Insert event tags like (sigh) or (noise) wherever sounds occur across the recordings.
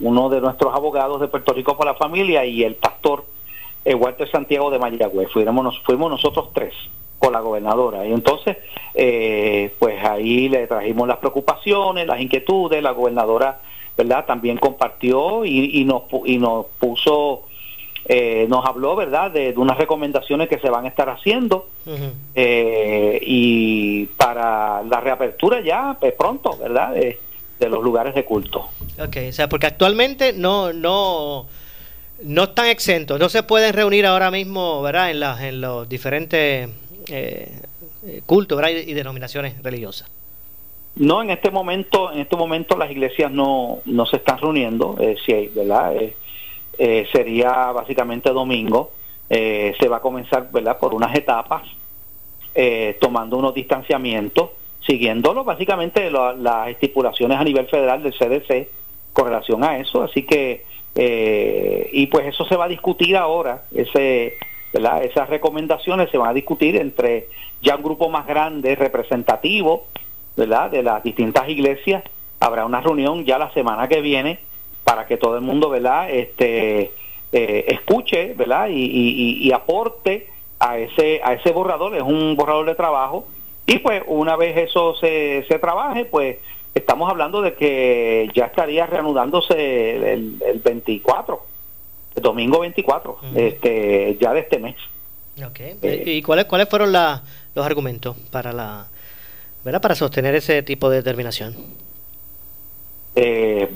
uno de nuestros abogados de Puerto Rico por la familia y el pastor eh, Walter Santiago de Mayagüez. Fuimos, fuimos nosotros tres con la gobernadora. Y entonces, eh, pues ahí le trajimos las preocupaciones, las inquietudes, la gobernadora, ¿verdad? También compartió y, y nos, y nos puso eh, nos habló, ¿verdad?, de, unas recomendaciones que se van a estar haciendo eh, y para la reapertura ya pues, pronto, ¿verdad?, de, los lugares de culto. Ok, o sea, porque actualmente no, no, no están exentos, no se pueden reunir ahora mismo, ¿verdad?, en, la, en los diferentes eh, cultos ¿verdad? y, denominaciones religiosas. No, en este momento, en este momento las iglesias no, no se están reuniendo, eh, sí, ¿verdad? Eh, sería básicamente domingo. Eh, se va a comenzar ¿verdad? por unas etapas, eh, tomando unos distanciamientos, siguiéndolo básicamente las estipulaciones a nivel federal del CDC con relación a eso. Así que, y pues eso se va a discutir ahora, ese, ¿verdad? esas recomendaciones se van a discutir entre ya un grupo más grande, representativo, ¿verdad? de las distintas iglesias. Habrá una reunión ya la semana que viene para que todo el mundo, ¿verdad? Este, eh, escuche, ¿verdad? Y, aporte a ese, a ese borrador, es un borrador de trabajo. Y pues una vez eso se, se trabaje, pues estamos hablando de que ya estaría reanudándose el, 24, el domingo 24, este, ya de este mes. Okay. Eh, ¿Y cuáles cuáles fueron los argumentos para la, ¿verdad? para sostener ese tipo de determinación? Eh,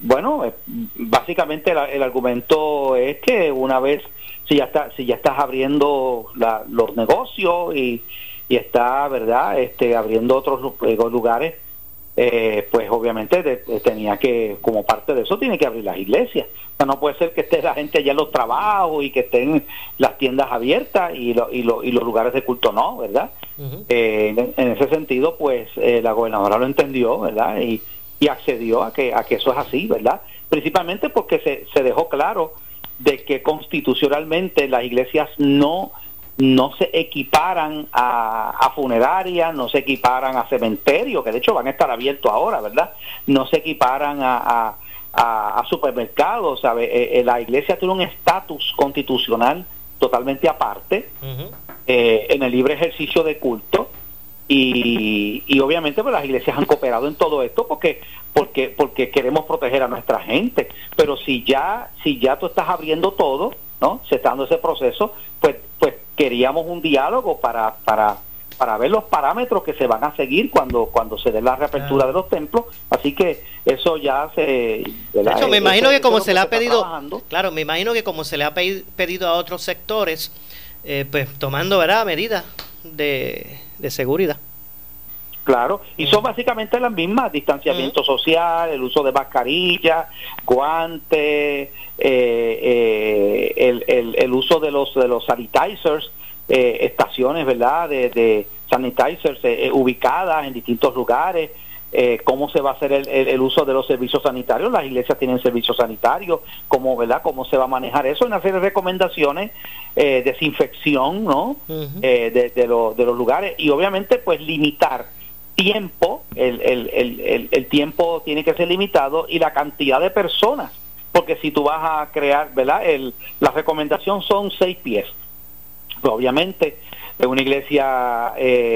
bueno, eh, básicamente el, argumento es que una vez si ya está, si ya estás abriendo los negocios y, y está, verdad, este, abriendo otros eh, lugares, eh, pues obviamente tenía que, como parte de eso, tiene que abrir las iglesias. O sea, no puede ser que esté la gente allá en los trabajos y que estén las tiendas abiertas y, y, y los lugares de culto no, ¿verdad? en, en, ese sentido, pues la gobernadora lo entendió, ¿verdad? Y, y accedió a que, a que eso es así, ¿verdad? Principalmente porque se, se dejó claro de que constitucionalmente las iglesias no, no se equiparan a, a funerarias, no se equiparan a cementerios, que de hecho van a estar abiertos ahora, ¿verdad? No se equiparan a, a, a supermercados, ¿sabe? Eh, eh, la iglesia tiene un estatus constitucional totalmente aparte eh, en el libre ejercicio de culto y, y obviamente pues las iglesias han cooperado en todo esto porque porque porque queremos proteger a nuestra gente pero si ya si ya tú estás abriendo todo no se está dando ese proceso pues pues queríamos un diálogo para para para ver los parámetros que se van a seguir cuando cuando se dé la reapertura de los templos. Así que eso ya se de hecho me imagino que como se le ha pedido claro me imagino que como se le ha pedido a otros sectores eh, pues tomando verdad medidas de de seguridad. Claro, y son básicamente las mismas, distanciamiento social, el uso de mascarilla, guantes, eh, eh, el, el, uso de los, de los sanitizers, eh, estaciones, ¿verdad?, de, de sanitizers ubicadas en distintos lugares, eh, cómo se va a hacer el, uso de los servicios sanitarios. Las iglesias tienen servicios sanitarios, cómo, ¿verdad? cómo se va a manejar eso. Una serie de recomendaciones, eh, desinfección ¿no? Eh, de, de, de los lugares y obviamente pues limitar tiempo, el, el, el, tiempo tiene que ser limitado y la cantidad de personas, porque si tú vas a crear, ¿verdad? El, la recomendación son seis pies. Pues obviamente, en una iglesia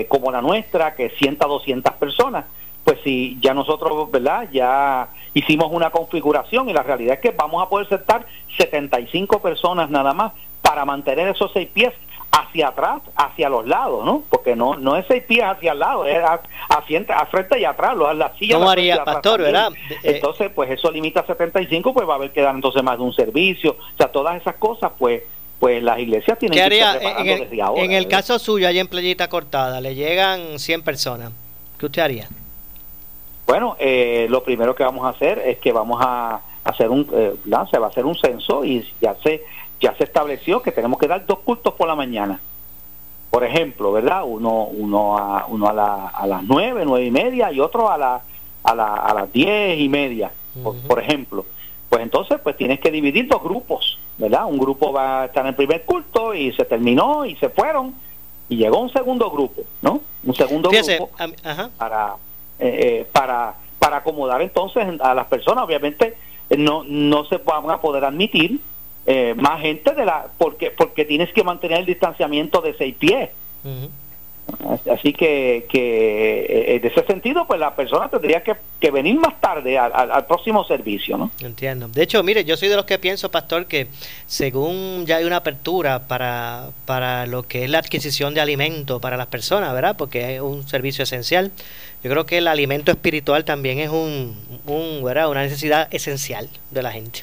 como la nuestra, que sienta 200 personas, pues si ya nosotros, ¿verdad? Ya hicimos una configuración y la realidad es que vamos a poder sentar 75 personas nada más para mantener esos seis pies hacia atrás, hacia los lados, ¿no? Porque no no es seis pies hacia el lado, es hacia, a frente y atrás, las sillas. ¿Cómo haría, pastor, verdad? Eh, entonces, pues eso limita a 75, pues va a haber que dar entonces más de un servicio, o sea, todas esas cosas, pues pues las iglesias tienen que estar en el, desde ahora. En el caso suyo, allá en Playita Cortada, le llegan 100 personas, ¿qué usted haría? Bueno, eh, lo primero que vamos a hacer es que vamos a hacer un, eh, se va a hacer un censo y ya se, ya se estableció que tenemos que dar dos cultos por la mañana. Por ejemplo, ¿verdad? Uno, uno, a, uno a, la, a las nueve, nueve y media y otro a, la, a, la, a las diez y media, por, ejemplo. Pues entonces, pues tienes que dividir dos grupos, ¿verdad? Un grupo va a estar en el primer culto y se terminó y se fueron y llegó un segundo grupo, ¿no? Un segundo grupo para eh, eh, para, para acomodar entonces a las personas. Obviamente no, no se van a poder admitir eh, más gente de la porque porque tienes que mantener el distanciamiento de seis pies. Así que, que eh, en ese sentido, pues la persona tendría que, que venir más tarde al, próximo servicio, ¿no? Entiendo. De hecho, mire, yo soy de los que pienso, pastor, que según ya hay una apertura para, para lo que es la adquisición de alimento para las personas, ¿verdad? Porque es un servicio esencial. Yo creo que el alimento espiritual también es un, un ¿verdad? una necesidad esencial de la gente.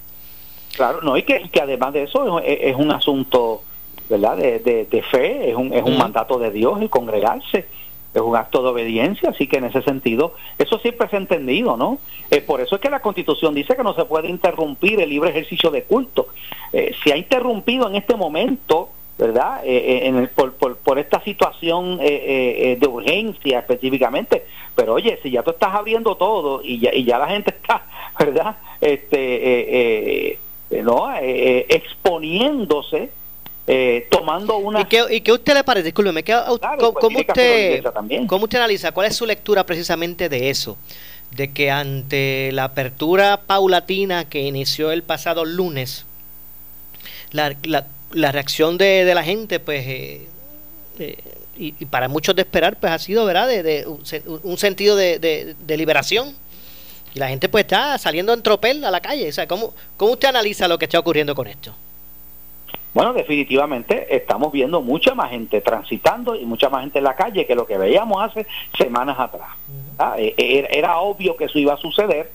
Claro, no, y que, que además de eso es un asunto ¿verdad? De, de, fe, es un, es un mandato de Dios el congregarse, es un acto de obediencia, así que en ese sentido, eso siempre se ha entendido, ¿no? Eh, por eso es que la Constitución dice que no se puede interrumpir el libre ejercicio de culto. Eh, se ha interrumpido en este momento, ¿verdad? Eh, en el, por, por, por, esta situación de urgencia específicamente, pero oye, si ya tú estás abriendo todo y ya, y ya la gente está, (laughs) ¿verdad? Este, ¿no? exponiéndose eh, tomando una... ¿Y qué, ¿Y usted le parece? Discúlpeme, ¿cómo, pues, usted, ¿cómo usted analiza? ¿Cuál es su lectura precisamente de eso? De que ante la apertura paulatina que inició el pasado lunes, la, la, reacción de, de, la gente, pues... Eh, eh, y, para muchos de esperar, pues ha sido, ¿verdad?, de, un, sentido de, liberación. Y la gente pues está saliendo en tropel a la calle. O sea, ¿cómo, ¿Cómo usted analiza lo que está ocurriendo con esto? Bueno, definitivamente estamos viendo mucha más gente transitando y mucha más gente en la calle que lo que veíamos hace semanas atrás. Ah, e, e, era, obvio que eso iba a suceder.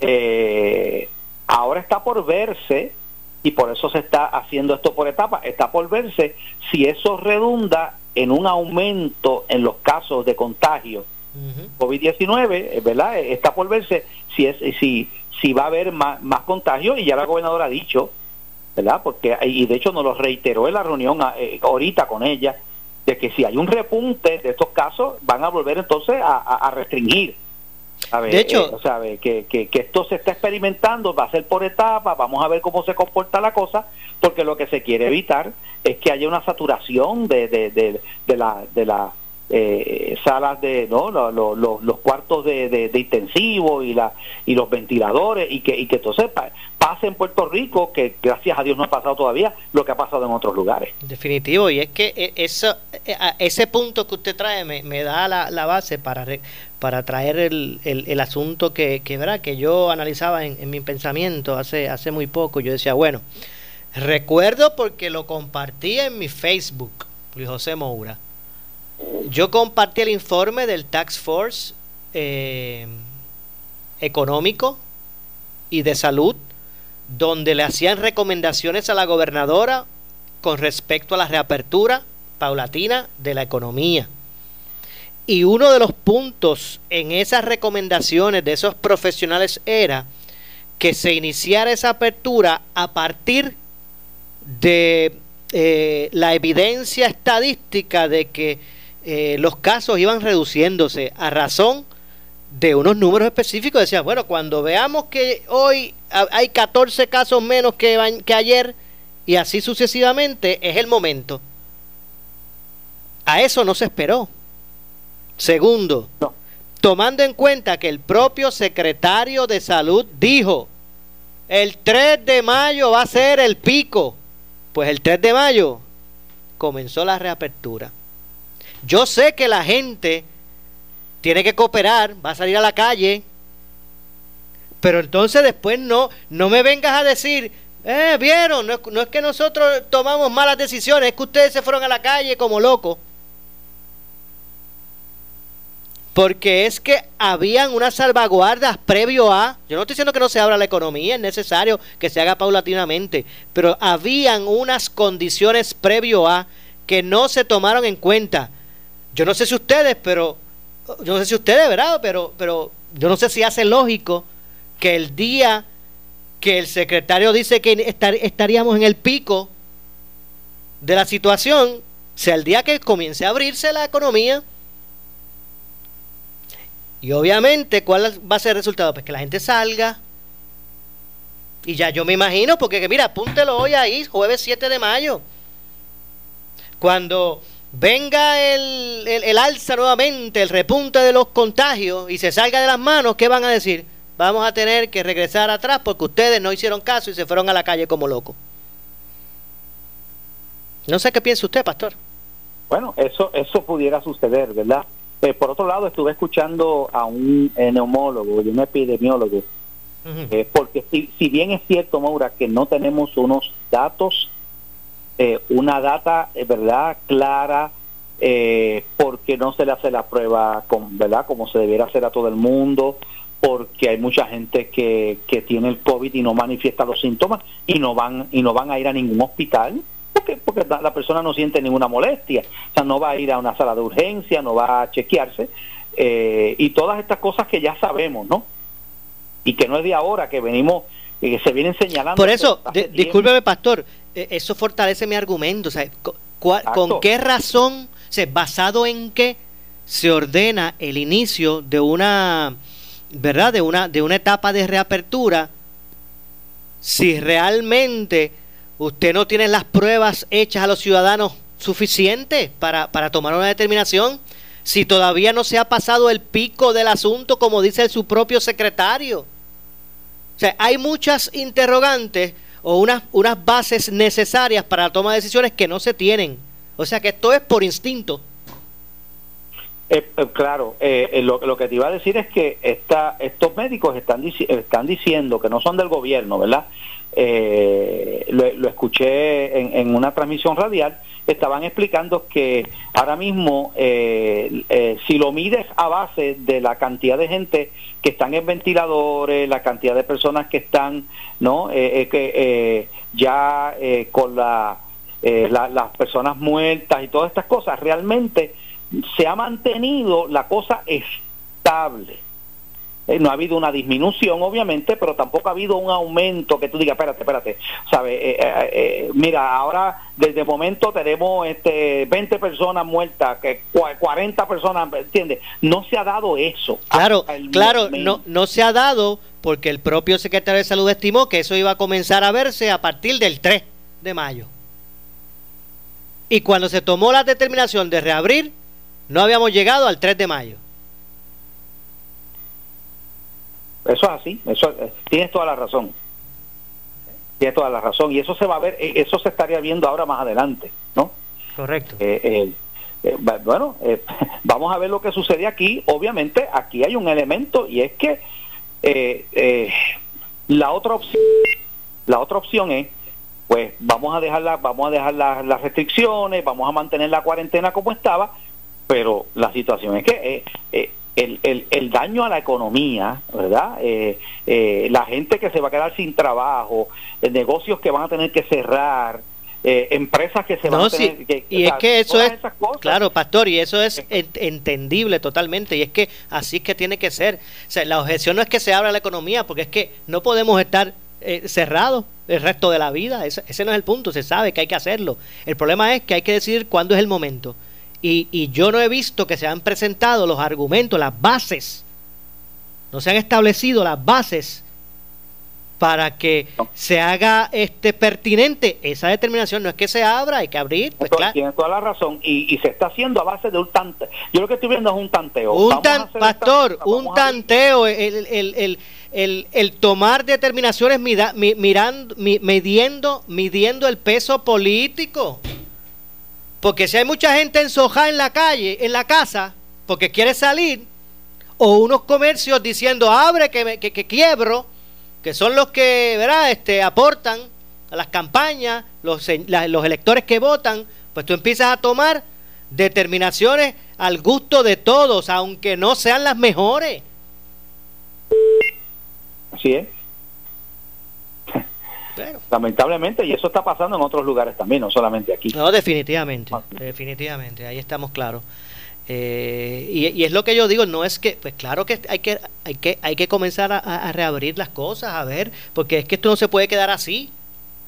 Eh, ahora está por verse, y por eso se está haciendo esto por etapas, está por verse si eso redunda en un aumento en los casos de contagio COVID-19, eh, ¿verdad? Está por verse si, es, si, si va a haber más, más contagio y ya la gobernadora ha dicho ¿verdad? Porque, y de hecho nos lo reiteró en la reunión eh, ahorita con ella, de que si hay un repunte de estos casos, van a volver entonces a, restringir. de hecho, eh, que, que, que, esto se está experimentando, va a ser por etapas, vamos a ver cómo se comporta la cosa, porque lo que se quiere evitar es que haya una saturación de, de, de, de la, de la eh, salas de no los cuartos de, de, intensivo y la y los ventiladores y que y que entonces pase en Puerto Rico que gracias a Dios no ha pasado todavía lo que ha pasado en otros lugares. Definitivo y es que eh, eso eh, ese punto que usted trae me, me da la, la, base para para traer el, el, asunto que que, ¿verdad? que yo analizaba en, en mi pensamiento hace hace muy poco. Yo decía bueno recuerdo porque lo compartí en mi Facebook Luis José Moura yo compartí el informe del Tax Force eh, económico y de salud, donde le hacían recomendaciones a la gobernadora con respecto a la reapertura paulatina de la economía. Y uno de los puntos en esas recomendaciones de esos profesionales era que se iniciara esa apertura a partir de eh, la evidencia estadística de que eh, los casos iban reduciéndose a razón de unos números específicos. Decían, bueno, cuando veamos que hoy hay 14 casos menos que, que ayer y así sucesivamente, es el momento. A eso no se esperó. Segundo, tomando en cuenta que el propio secretario de salud dijo, el 3 de mayo va a ser el pico. Pues el 3 de mayo comenzó la reapertura. Yo sé que la gente tiene que cooperar, va a salir a la calle, pero entonces después no, no me vengas a decir, eh, vieron, no, no es que nosotros tomamos malas decisiones, es que ustedes se fueron a la calle como locos. Porque es que habían unas salvaguardas previo a, yo no estoy diciendo que no se abra la economía, es necesario que se haga paulatinamente, pero habían unas condiciones previo a que no se tomaron en cuenta. Yo no sé si ustedes, pero yo no sé si ustedes, ¿verdad? Pero, pero yo no sé si hace lógico que el día que el secretario dice que estaríamos en el pico de la situación sea el día que comience a abrirse la economía. Y obviamente, ¿cuál va a ser el resultado? Pues que la gente salga. Y ya yo me imagino, porque mira, apúntelo hoy ahí, jueves 7 de mayo. Cuando venga el, el, alza nuevamente, el repunte de los contagios y se salga de las manos, ¿qué van a decir? Vamos a tener que regresar atrás porque ustedes no hicieron caso y se fueron a la calle como locos. No sé qué piensa usted, pastor. Bueno, eso, eso pudiera suceder, ¿verdad? Eh, por otro lado, estuve escuchando a un neumólogo y un epidemiólogo, eh, porque si, si, bien es cierto, Maura, que no tenemos unos datos, eh, una data, ¿verdad?, clara, porque no se le hace la prueba, con, ¿verdad?, como se debiera hacer a todo el mundo, porque hay mucha gente que, que tiene el COVID y no manifiesta los síntomas y no van y no van a ir a ningún hospital porque, porque la persona no siente ninguna molestia, o sea, no va a ir a una sala de urgencia, no va a chequearse, eh, y todas estas cosas que ya sabemos, ¿no? Y que no es de ahora, que venimos, que se vienen señalando. Por eso, discúlpeme, pastor, eso fortalece mi argumento, o sea, ¿con qué razón, o basado en qué se ordena el inicio de una, ¿verdad? De una, de una etapa de reapertura, si realmente usted no tiene las pruebas hechas a los ciudadanos suficientes para, para tomar una determinación si todavía no se ha pasado el pico del asunto como dice su propio secretario. O sea, hay muchas interrogantes o unas, unas bases necesarias para la toma de decisiones que no se tienen. O sea que esto es por instinto. Eh, eh, claro, eh, lo, lo, que te iba a decir es que esta, estos médicos están, están diciendo que no son del gobierno, ¿verdad? eh, lo, escuché en, una transmisión radial, estaban explicando que ahora mismo, eh, eh, si lo mides a base de la cantidad de gente que están en ventiladores, la cantidad de personas que están, ¿no? Eh, que ya con la, las personas muertas y todas estas cosas, realmente se ha mantenido la cosa estable eh, no ha habido una disminución, obviamente, pero tampoco ha habido un aumento que tú digas, espérate, espérate, ¿sabes? Eh, eh, mira, ahora desde el momento tenemos este 20 personas muertas, que 40 personas, ¿entiendes? No se ha dado eso. Claro, claro, no, no se ha dado porque el propio secretario de Salud estimó que eso iba a comenzar a verse a partir del 3 de mayo. Y cuando se tomó la determinación de reabrir, no habíamos llegado al 3 de mayo. Eso es así, eso, eh, tienes toda la razón. Tienes toda la razón. Y eso se va a ver, eh, eso se estaría viendo ahora más adelante, ¿no? Correcto. Eh, bueno, (laughs) vamos a ver lo que sucede aquí. Obviamente, aquí hay un elemento y es que la otra opción, la otra opción es, pues vamos a dejar vamos a dejar las restricciones, vamos a mantener la cuarentena como estaba, pero la situación es que el, el, el, daño a la economía, ¿verdad? Eh, eh, la gente que se va a quedar sin trabajo, eh, negocios que van a tener que cerrar, empresas que se van a tener que... Y es que eso es, claro, pastor, y eso es entendible totalmente, y es que así es que tiene que ser. O sea, la objeción no es que se abra la economía, porque es que no podemos estar cerrados el resto de la vida, ese, ese no es el punto, se sabe que hay que hacerlo. El problema es que hay que decidir cuándo es el momento. Y, yo no he visto que se han presentado los argumentos, las bases, no se han establecido las bases para que se haga este pertinente esa determinación. No es que se abra, hay que abrir. Pues Tiene toda la razón. Y, se está haciendo a base de un tanteo. Yo lo que estoy viendo es un tanteo. Un pastor, un tanteo. El, el, el, el, tomar determinaciones mirando, midiendo, midiendo el peso político. Porque si hay mucha gente ensojada en la calle, en la casa, porque quiere salir, o unos comercios diciendo abre que, que, quiebro, que son los que ¿verdad? Este, aportan a las campañas, los, los electores que votan, pues tú empiezas a tomar determinaciones al gusto de todos, aunque no sean las mejores. Así es. Lamentablemente, y eso está pasando en otros lugares también, no solamente aquí. No, definitivamente, ah. definitivamente, ahí estamos claros. Eh, y, es lo que yo digo, no es que, pues claro que hay que, hay que, hay que comenzar a, reabrir las cosas, a ver, porque es que esto no se puede quedar así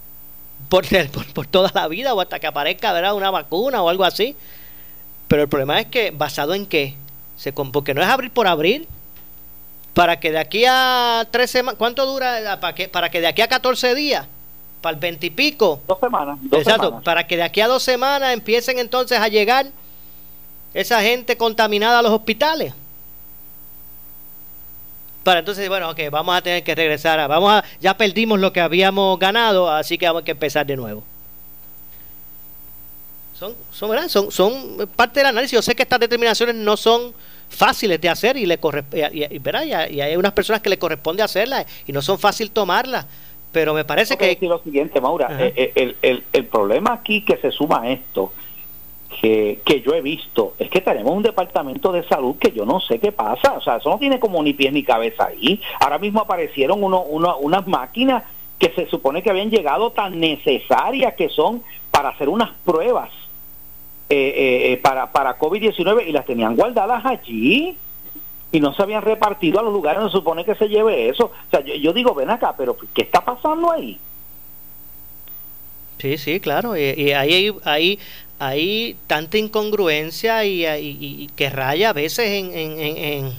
(laughs) por, por, toda la vida o hasta que aparezca ¿verdad? una vacuna o algo así. Pero el problema es que, ¿basado en qué? Se, porque no es abrir por abrir, para que de aquí a tres semanas, ¿cuánto dura? Para que, para que de aquí a 14 días, para el veintipico. Dos semanas. Exacto, para que de aquí a dos semanas empiecen entonces a llegar esa gente contaminada a los hospitales. Para entonces, bueno, ok, vamos a tener que regresar. A, vamos a, ya perdimos lo que habíamos ganado, así que vamos a que empezar de nuevo. Son, son, son, son parte del análisis. Yo sé que estas determinaciones no son fáciles de hacer y le y, y, hay unas personas que le corresponde hacerlas y no son fácil tomarlas. Pero me parece que... Decir lo siguiente, Maura, eh, eh, el, el, el, problema aquí que se suma a esto, que, que yo he visto, es que tenemos un departamento de salud que yo no sé qué pasa, o sea, eso no tiene como ni pies ni cabeza ahí. Ahora mismo aparecieron uno, uno, unas máquinas que se supone que habían llegado tan necesarias que son para hacer unas pruebas eh, eh, para, para COVID-19 y las tenían guardadas allí y no se habían repartido a los lugares donde se supone que se lleve eso. O sea, yo, digo, ven acá, pero ¿qué está pasando ahí? Sí, sí, claro. Y, ahí hay, hay, tanta incongruencia y, que raya a veces en, en, en,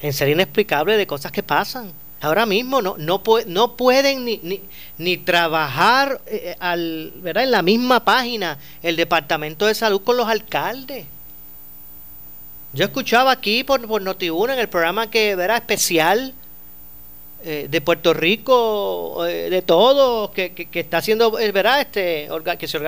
en ser inexplicable de cosas que pasan. Ahora mismo no, no, no pueden ni, ni, ni trabajar eh, al, ¿verdad? en la misma página el Departamento de Salud con los alcaldes. Yo escuchaba aquí por, por Noti1 en el programa que era especial eh, de Puerto Rico, eh, de todo, que, que, está haciendo, ¿verdad? Este, que se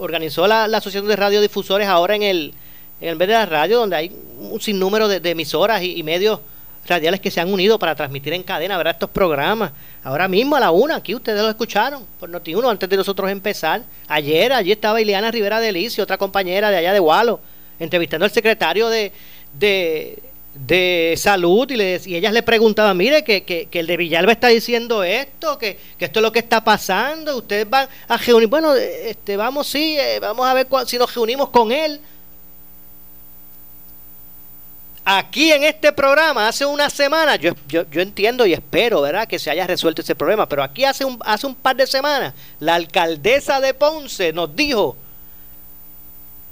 organizó la, Asociación de Radiodifusores ahora en el, en vez de la radio, donde hay un sinnúmero de, emisoras y medios radiales que se han unido para transmitir en cadena, ¿verdad? Estos programas. Ahora mismo a la una, aquí ustedes lo escucharon por Noti1 antes de nosotros empezar. Ayer, allí estaba Ileana Rivera de Licio, otra compañera de allá de Walo, entrevistando al secretario de, de, salud y, le, y ellas le preguntaban, mire, que, que, que, el de Villalba está diciendo esto, que, que, esto es lo que está pasando, ustedes van a reunir, bueno, este, vamos, sí, eh, vamos a ver si nos reunimos con él aquí en este programa hace una semana, yo, yo, yo, entiendo y espero, ¿verdad?, que se haya resuelto ese problema, pero aquí hace un, hace un par de semanas, la alcaldesa de Ponce nos dijo,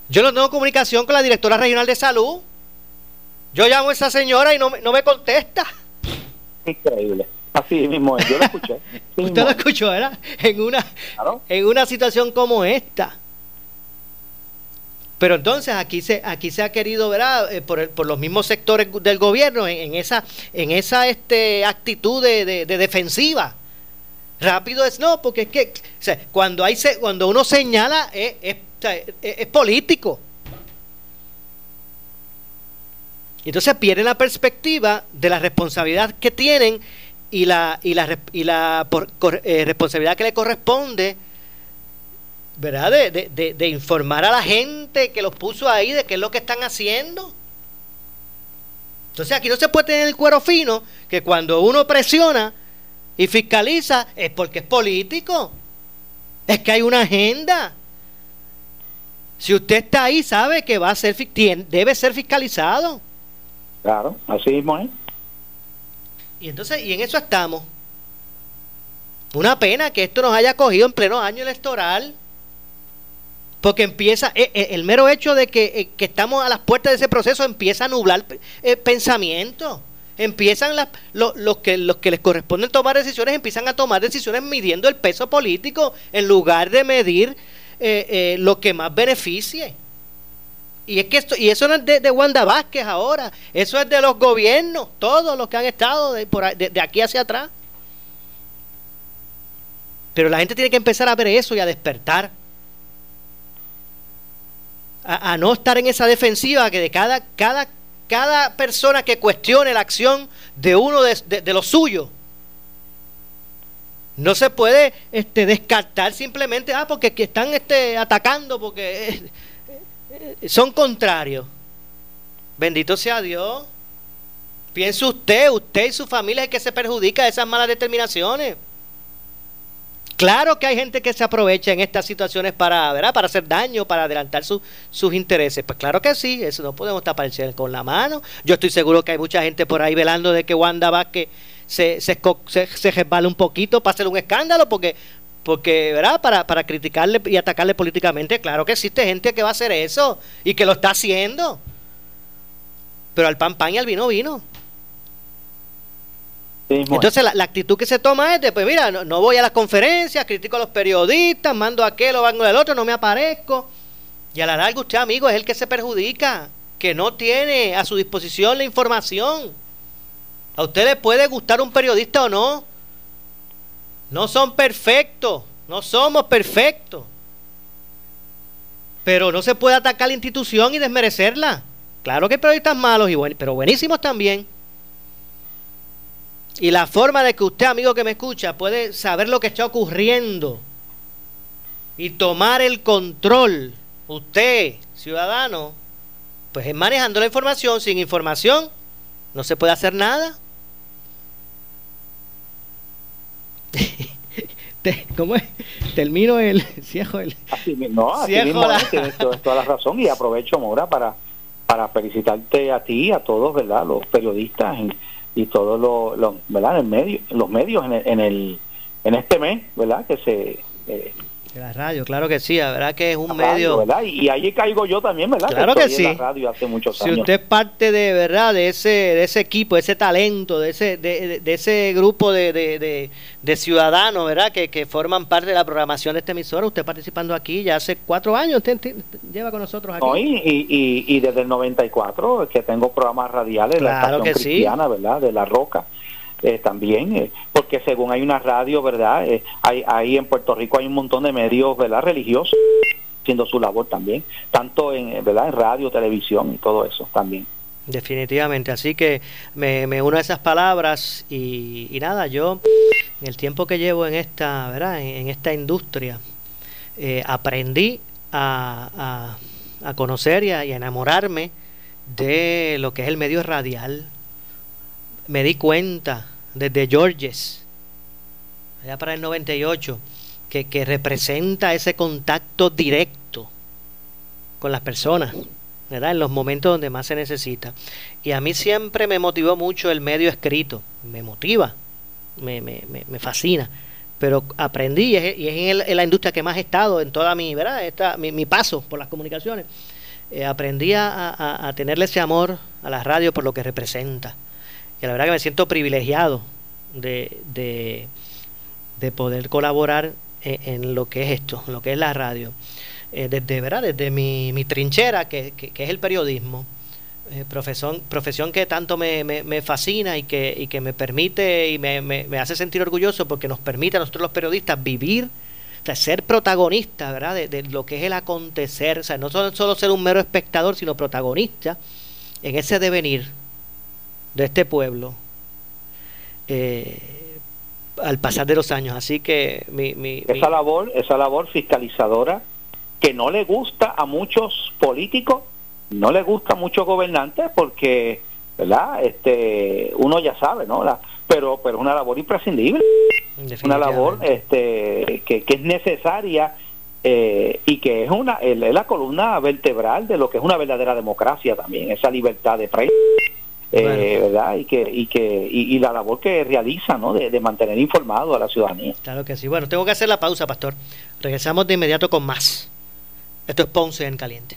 yo no tengo comunicación con la directora regional de salud, yo llamo a esa señora y no, no me contesta. Increíble. Así mismo, yo lo escuché. (laughs) Usted lo escuchó, ¿verdad? En una, en una situación como esta. Pero entonces aquí se aquí se ha querido ver eh, por, por los mismos sectores del gobierno en, esa en esa este actitud de, defensiva. Rápido es no, porque es que cuando hay cuando uno señala es, es, político. Entonces pierden la perspectiva de la responsabilidad que tienen y la y la, y la eh, responsabilidad que le corresponde ¿verdad? De, de, de, informar a la gente que los puso ahí de qué es lo que están haciendo. Entonces aquí no se puede tener el cuero fino que cuando uno presiona y fiscaliza es porque es político. Es que hay una agenda. Si usted está ahí, sabe que va a ser debe ser fiscalizado. Claro, así mismo es. Y entonces, y en eso estamos. Una pena que esto nos haya cogido en pleno año electoral. Porque empieza, eh, eh, el mero hecho de eh, que, estamos a las puertas de ese proceso empieza a nublar pensamiento. Empiezan los, que, los que les corresponden tomar decisiones, empiezan a tomar decisiones midiendo el peso político en lugar de medir lo que más beneficie. Y es que esto, y eso no es de, Wanda Vázquez ahora, eso es de los gobiernos, todos los que han estado de, por, de aquí hacia atrás. Pero la gente tiene que empezar a ver eso y a despertar a, no estar en esa defensiva que de cada, cada, cada persona que cuestione la acción de uno de, de, los suyos, no se puede este, descartar simplemente, ah, porque están este, atacando, porque eh, eh, son contrarios. Bendito sea Dios. Piense usted, usted y su familia es que se perjudica de esas malas determinaciones. Claro que hay gente que se aprovecha en estas situaciones para, ¿verdad? para hacer daño, para adelantar sus intereses. Pues claro que sí, eso no podemos tapar con la mano. Yo estoy seguro que hay mucha gente por ahí velando de que Wanda Vázquez se, se, se, se resbale un poquito para hacer un escándalo, porque, porque ¿verdad? Para, para criticarle y atacarle políticamente. Claro que existe gente que va a hacer eso y que lo está haciendo. Pero al pan pan y al vino vino. Entonces la, actitud que se toma es de, pues mira, no, voy a las conferencias, critico a los periodistas, mando a aquel o vengo del otro, no me aparezco. Y a la larga usted, amigo, es el que se perjudica, que no tiene a su disposición la información. A usted le puede gustar un periodista o no. No son perfectos, no somos perfectos. Pero no se puede atacar la institución y desmerecerla. Claro que hay periodistas malos, y pero buenísimos también. Y la forma de que usted, amigo que me escucha, puede saber lo que está ocurriendo y tomar el control, usted, ciudadano, pues es manejando la información. Sin información no se puede hacer nada. (laughs) ¿Cómo es? Termino el (laughs) cierro el. Así, no, así mismo tienes toda la razón y aprovecho, Mora, para, para felicitarte a ti y a todos, ¿verdad? Los periodistas y todos los, ¿verdad? En medio, los medios en el, en el en este mes, ¿verdad? Que se eh, la radio, claro que sí, la verdad que es un medio. Y, ahí caigo yo también, ¿verdad? Claro que, sí. radio hace muchos si usted es parte de verdad de ese, de ese equipo, de ese talento, de ese, de, ese grupo de, ciudadanos, ¿verdad? Que, que, forman parte de la programación de esta emisora, usted participando aquí ya hace cuatro años, usted lleva con nosotros aquí. y, y, y, desde el 94 que tengo programas radiales, la estación cristiana, ¿verdad? De La Roca. Eh, también, eh, porque según hay una radio, ¿verdad? Eh, hay, ahí en Puerto Rico hay un montón de medios, ¿verdad? Religiosos haciendo su labor también, tanto en, ¿verdad? En radio, televisión y todo eso también. Definitivamente, así que me, me uno a esas palabras y, nada, yo en el tiempo que llevo en esta, ¿verdad? En, esta industria, aprendí a, a, a conocer y y a enamorarme de lo que es el medio radial, me di cuenta desde Georges, allá para el 98, que, que representa ese contacto directo con las personas, ¿verdad? En los momentos donde más se necesita. Y a mí siempre me motivó mucho el medio escrito, me motiva, me, me, me, fascina. Pero aprendí, y es, en, la industria que más he estado en toda mi, ¿verdad? Esta, mi, paso por las comunicaciones. Eh, aprendí a, a tenerle ese amor a la radio por lo que representa y la verdad que me siento privilegiado de, de, poder colaborar en, lo que es esto, en lo que es la radio. Eh, desde, ¿verdad? desde mi, mi trinchera, que, que, es el periodismo, eh, profesión, profesión que tanto me, me, fascina y que, y que me permite y me, me, hace sentir orgulloso porque nos permite a nosotros los periodistas vivir, o ser protagonistas ¿verdad? De, lo que es el acontecer, o sea, no solo, solo ser un mero espectador, sino protagonista en ese devenir de este pueblo eh, al pasar de los años. Así que mi, esa labor, esa labor fiscalizadora que no le gusta a muchos políticos, no le gusta a muchos gobernantes porque, ¿verdad? Este, uno ya sabe, ¿no? La, pero, pero es una labor imprescindible, una labor este, que, que es necesaria eh, y que es una es la columna vertebral de lo que es una verdadera democracia también, esa libertad de prensa eh, ¿verdad? Y que, y que y, la labor que realiza, ¿no? De, mantener informado a la ciudadanía. Claro que sí. Bueno, tengo que hacer la pausa, pastor. Regresamos de inmediato con más. Esto es Ponce en Caliente.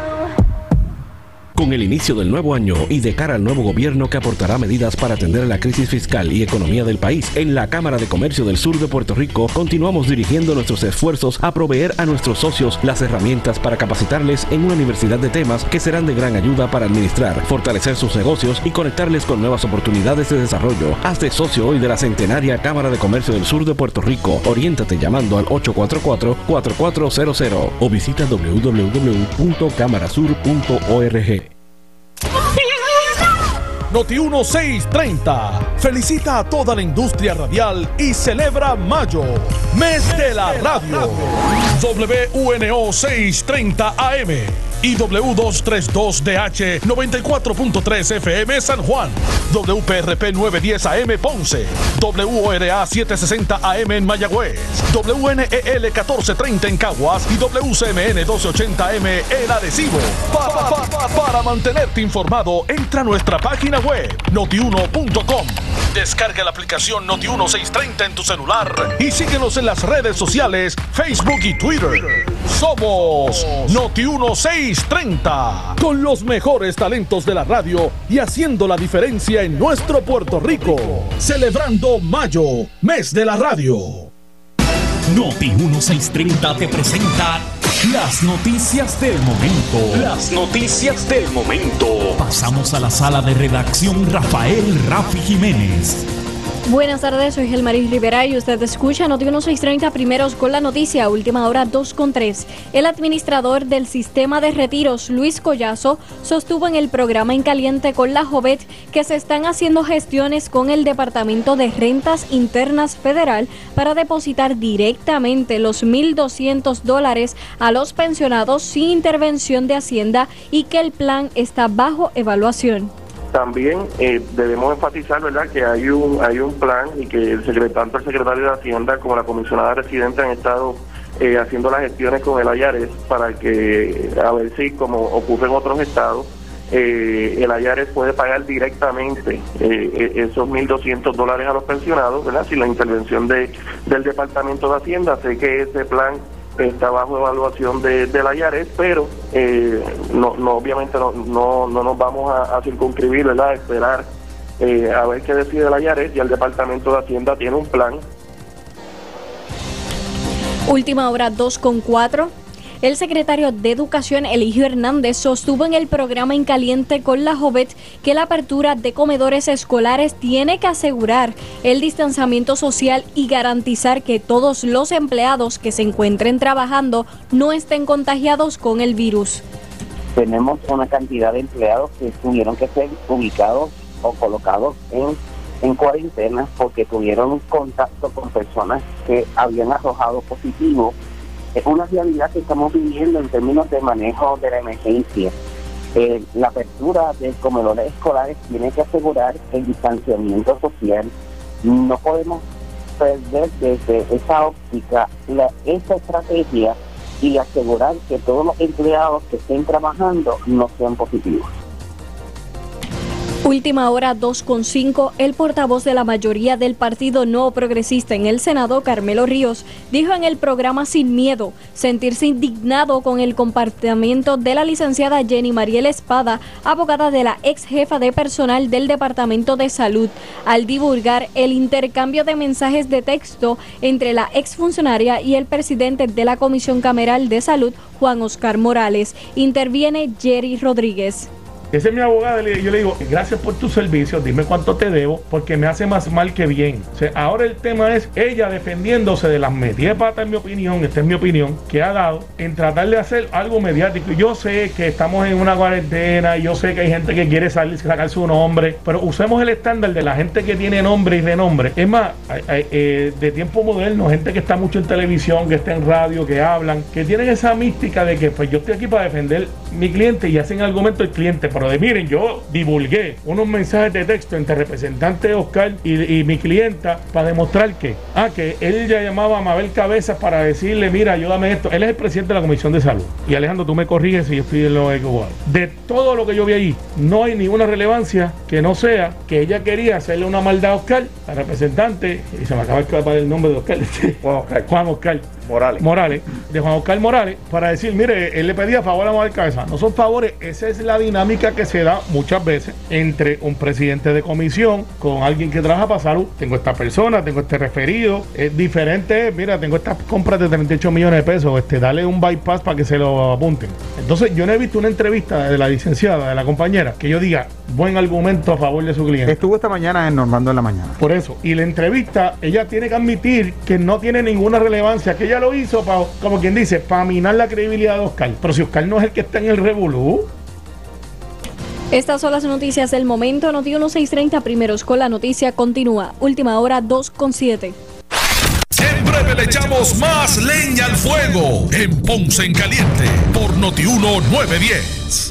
Con el inicio del nuevo año y de cara al nuevo gobierno que aportará medidas para atender la crisis fiscal y economía del país, en la Cámara de Comercio del Sur de Puerto Rico continuamos dirigiendo nuestros esfuerzos a proveer a nuestros socios las herramientas para capacitarles en una universidad de temas que serán de gran ayuda para administrar, fortalecer sus negocios y conectarles con nuevas oportunidades de desarrollo. Hazte socio hoy de la centenaria Cámara de Comercio del Sur de Puerto Rico. Oriéntate llamando al 844-4400 o visita www.camarasur.org. Noti 1630 felicita a toda la industria radial y celebra mayo, mes de la radio. WNO 630 AM y W232DH 94.3 FM San Juan, WPRP 910 AM Ponce, WORA 760 AM en Mayagüez, WNEL 1430 en Caguas y WCMN 1280M en Arecibo. para mantenerte informado, entra a nuestra página web notiuno.com. Descarga la aplicación Noti1630 en tu celular y síguenos en las redes sociales, Facebook y Twitter. Somos Noti1630, con los mejores talentos de la radio y haciendo la diferencia en nuestro Puerto Rico. Celebrando Mayo, mes de la radio. Noti1630 te presenta las noticias del momento. Las noticias del momento. Pasamos a la sala de redacción Rafael Rafi Jiménez. Buenas tardes, soy Gelmaris Rivera y usted escucha Noti 1630 primeros con la noticia, última hora 2 con 3. El administrador del sistema de retiros, Luis Collazo, sostuvo en el programa En Caliente con la Jovet que se están haciendo gestiones con el Departamento de Rentas Internas Federal para depositar directamente los 1.200 dólares a los pensionados sin intervención de Hacienda y que el plan está bajo evaluación. También eh, debemos enfatizar, ¿verdad?, que hay un hay un plan y que el secretario, tanto el secretario de Hacienda como la comisionada residente han estado eh, haciendo las gestiones con el Ayares para que, a ver si, como ocurre en otros estados, eh, el Ayares puede pagar directamente eh, esos 1.200 dólares a los pensionados, ¿verdad?, sin la intervención de, del Departamento de Hacienda. Sé que ese plan está bajo evaluación de, la IARES, pero eh, no, no, obviamente no, no, no nos vamos a, circunscribir, ¿verdad? A esperar eh, a ver qué decide la IARES, y el Departamento de Hacienda tiene un plan. Última hora 2 con 4. El secretario de Educación, Eligio Hernández, sostuvo en el programa En Caliente con la Jovet que la apertura de comedores escolares tiene que asegurar el distanciamiento social y garantizar que todos los empleados que se encuentren trabajando no estén contagiados con el virus. Tenemos una cantidad de empleados que tuvieron que ser ubicados o colocados en, en cuarentena porque tuvieron contacto con personas que habían arrojado positivo es una realidad que estamos viviendo en términos de manejo de la emergencia. Eh, la apertura de comedores escolares tiene que asegurar el distanciamiento social. No podemos perder desde esa óptica la, esa estrategia y asegurar que todos los empleados que estén trabajando no sean positivos. Última hora 2.5, el portavoz de la mayoría del Partido No Progresista en el Senado, Carmelo Ríos, dijo en el programa Sin Miedo sentirse indignado con el comportamiento de la licenciada Jenny Mariel Espada, abogada de la ex jefa de personal del Departamento de Salud, al divulgar el intercambio de mensajes de texto entre la ex funcionaria y el presidente de la Comisión Cameral de Salud, Juan Oscar Morales. Interviene Jerry Rodríguez. Ese es mi abogado, yo le digo, gracias por tus servicios, dime cuánto te debo, porque me hace más mal que bien. Ahora el tema es ella defendiéndose de las metidas patas, en mi opinión, esta es mi opinión, que ha dado en tratar de hacer algo mediático. Yo sé que estamos en una cuarentena, yo sé que hay gente que quiere salir, sacar su nombre, pero usemos el estándar de la gente que tiene nombre y renombre. Es más, eh, de tiempo moderno, gente que está mucho en televisión, que está en radio, que hablan, que tienen esa mística de que pues yo estoy aquí para defender mi cliente y hacen argumento el cliente de miren, yo divulgué unos mensajes de texto entre representante de Oscar y, mi clienta para demostrar que, ah, que él ya llamaba a Mabel Cabezas para decirle, mira, ayúdame esto. Él es el presidente de la Comisión de Salud. Y Alejandro, tú me corriges si yo estoy en lo igual. De todo lo que yo vi ahí, no hay ninguna relevancia que no sea que ella quería hacerle una maldad a Oscar, al representante, y se me acaba de escapar el nombre de Oscar, (laughs) Juan Oscar. Juan Oscar Morales. Morales, de Juan Oscar Morales, para decir, mire, él le pedía favor a Mabel Cabeza. No son favores, esa es la dinámica que se da muchas veces entre un presidente de comisión con alguien que trabaja para salud. Tengo esta persona, tengo este referido. Es diferente, mira, tengo estas compras de 38 millones de pesos, este, dale un bypass para que se lo apunten. Entonces, yo no he visto una entrevista de la licenciada, de la compañera, que yo diga buen argumento a favor de su cliente. Estuvo esta mañana en Normando en la mañana. Por eso, y la entrevista, ella tiene que admitir que no tiene ninguna relevancia, que ella lo hizo para, como quien dice, para minar la credibilidad de Oscar. Pero si Oscar no es el que está en el revolú. Estas son las noticias del momento. Noti 1630 primeros con la noticia continúa. Última hora 2 con 7. Siempre 9 le echamos más leña al fuego en Ponce en Caliente por Notiuno 910.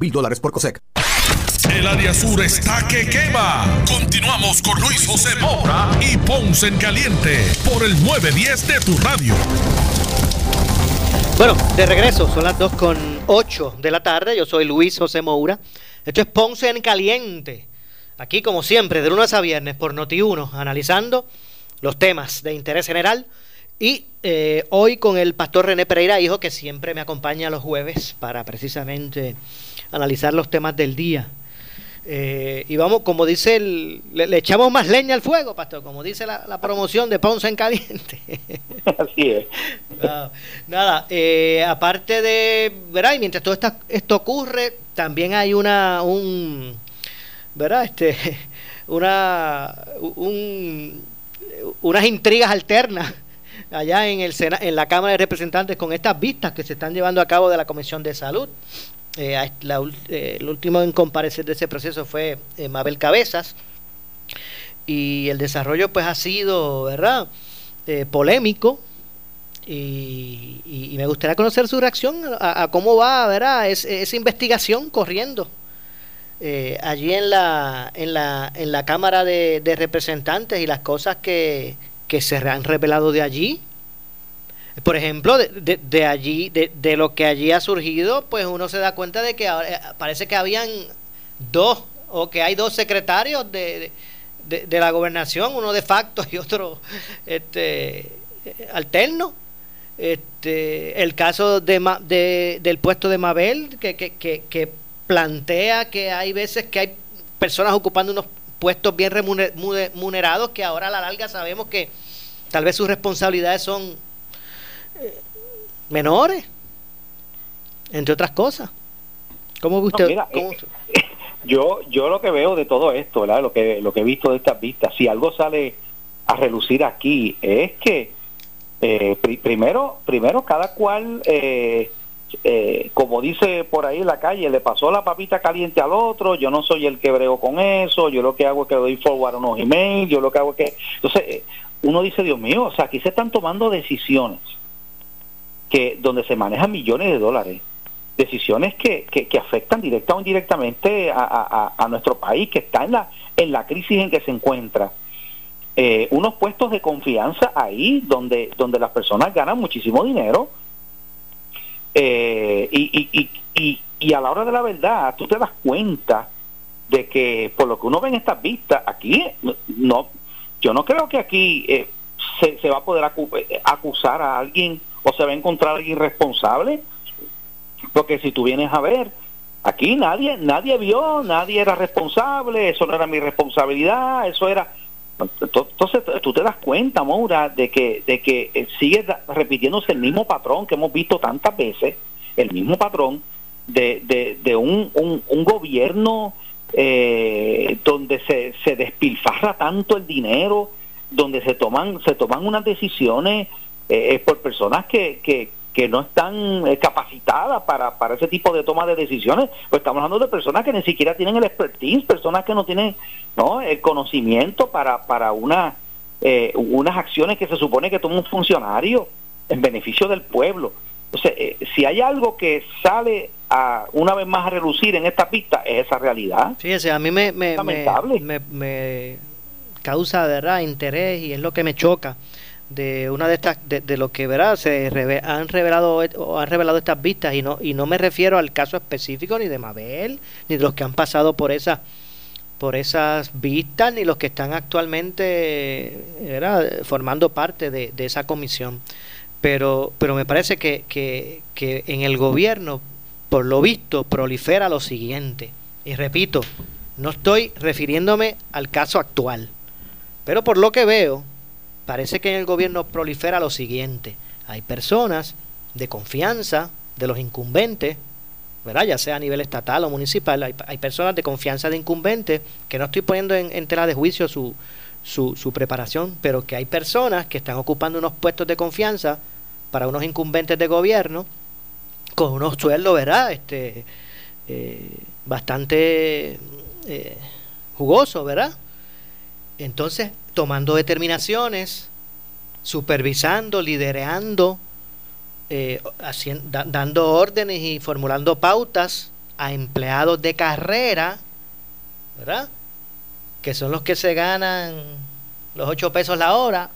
mil dólares por COSEC. El área sur está que quema. Continuamos con Luis José Moura y Ponce en Caliente por el 910 de tu radio. Bueno, de regreso, son las 2 con 8 de la tarde. Yo soy Luis José Moura. Esto es Ponce en Caliente. Aquí, como siempre, de lunes a viernes por Noti1, analizando los temas de interés general. Y eh, hoy con el pastor René Pereira, hijo, que siempre me acompaña los jueves para precisamente analizar los temas del día. Eh, y vamos, como dice, el, le, echamos más leña al fuego, pastor, como dice la, promoción de Ponce en Caliente. (laughs) Así es. nada, eh, aparte de, ¿verdad? Y mientras todo esta, esto ocurre, también hay una, un, ¿verdad? Este, (laughs) una, un, unas intrigas alternas allá en, el en la Cámara de Representantes con estas vistas que se están llevando a cabo de la Comisión de Salud. Eh, eh, el último en comparecer de ese proceso fue eh, Mabel Cabezas y el desarrollo pues ha sido, ¿verdad? polémico y, me gustaría conocer su reacción a, cómo va, ¿verdad? Es, esa investigación corriendo allí en la, en la, en la Cámara de, de Representantes y las cosas que, que se han revelado de allí. Por ejemplo, de, de, allí, de, de, lo que allí ha surgido, pues uno se da cuenta de que eh, parece que habían dos, o que hay dos secretarios de, de, la gobernación, uno de facto y otro este, alterno. Este, el caso de, del puesto de Mabel, que, que, que, que plantea que hay veces que hay personas ocupando unos puestos bien remunerados que ahora a la larga sabemos que tal vez sus responsabilidades son eh, menores, entre otras cosas. ¿Cómo ve usted? Eh, (laughs) yo, yo lo que veo de todo esto, ¿verdad? Lo que, lo que he visto de estas vistas, si algo sale a relucir aquí, es que eh, primero, primero cada cual eh, eh, como dice por ahí en la calle, le pasó la papita caliente al otro, yo no soy el que brego con eso, yo lo que hago es que doy forward unos emails, yo lo que hago es que... Entonces, eh, uno dice, Dios mío, o sea, aquí se están tomando decisiones que donde se manejan millones de dólares, decisiones que, que, afectan directa o indirectamente a, a, nuestro país, que está en la, en la crisis en que se encuentra. Eh, unos puestos de confianza ahí donde, donde las personas ganan muchísimo dinero, eh, y, y, y, y, a la hora de la verdad, tú te das cuenta de que por lo que uno ve en estas vistas, aquí no, yo no creo que aquí eh, se, se, va a poder eh, acusar a alguien o se va a encontrar alguien responsable, porque si tú vienes a ver, aquí nadie, nadie vio, nadie era responsable, eso no era mi responsabilidad, eso era entonces tú te das cuenta, Moura, de que, de que eh, sigue repitiéndose el mismo patrón que hemos visto tantas veces, el mismo patrón de, de, un, un, gobierno eh, donde se, se despilfarra tanto el dinero, donde se toman, se toman unas decisiones eh, por personas que, que, que no están eh, capacitadas para, para ese tipo de toma de decisiones, pues estamos hablando de personas que ni siquiera tienen el expertise, personas que no tienen ¿no? el conocimiento para, para una, eh, unas acciones que se supone que toma un funcionario en beneficio del pueblo. Entonces, eh, si hay algo que sale a, una vez más a relucir en esta pista, es esa realidad. Fíjese, a mí me, me, me, me causa verdad interés y es lo que me choca de una de estas de, lo que verá se han revelado o han revelado estas vistas y no y no me refiero al caso específico ni de Mabel ni de los que han pasado por esas por esas vistas ni los que están actualmente formando parte de, esa comisión. Pero pero me parece que, que, que en el gobierno por lo visto prolifera lo siguiente. Y repito no estoy refiriéndome al caso actual pero por lo que veo parece que en el gobierno prolifera lo siguiente. Hay personas de confianza de los incumbentes, ¿verdad? ya sea a nivel estatal o municipal, hay, personas de confianza de incumbentes, que no estoy poniendo en, tela de juicio su, su, preparación, pero que hay personas que están ocupando unos puestos de confianza para unos incumbentes de gobierno con unos sueldos, ¿verdad? Este, eh, bastante eh, jugosos, ¿verdad? Entonces, tomando determinaciones, supervisando, liderando, eh, dando órdenes y formulando pautas a empleados de carrera, ¿verdad? Que son los que se ganan los 8 pesos la hora.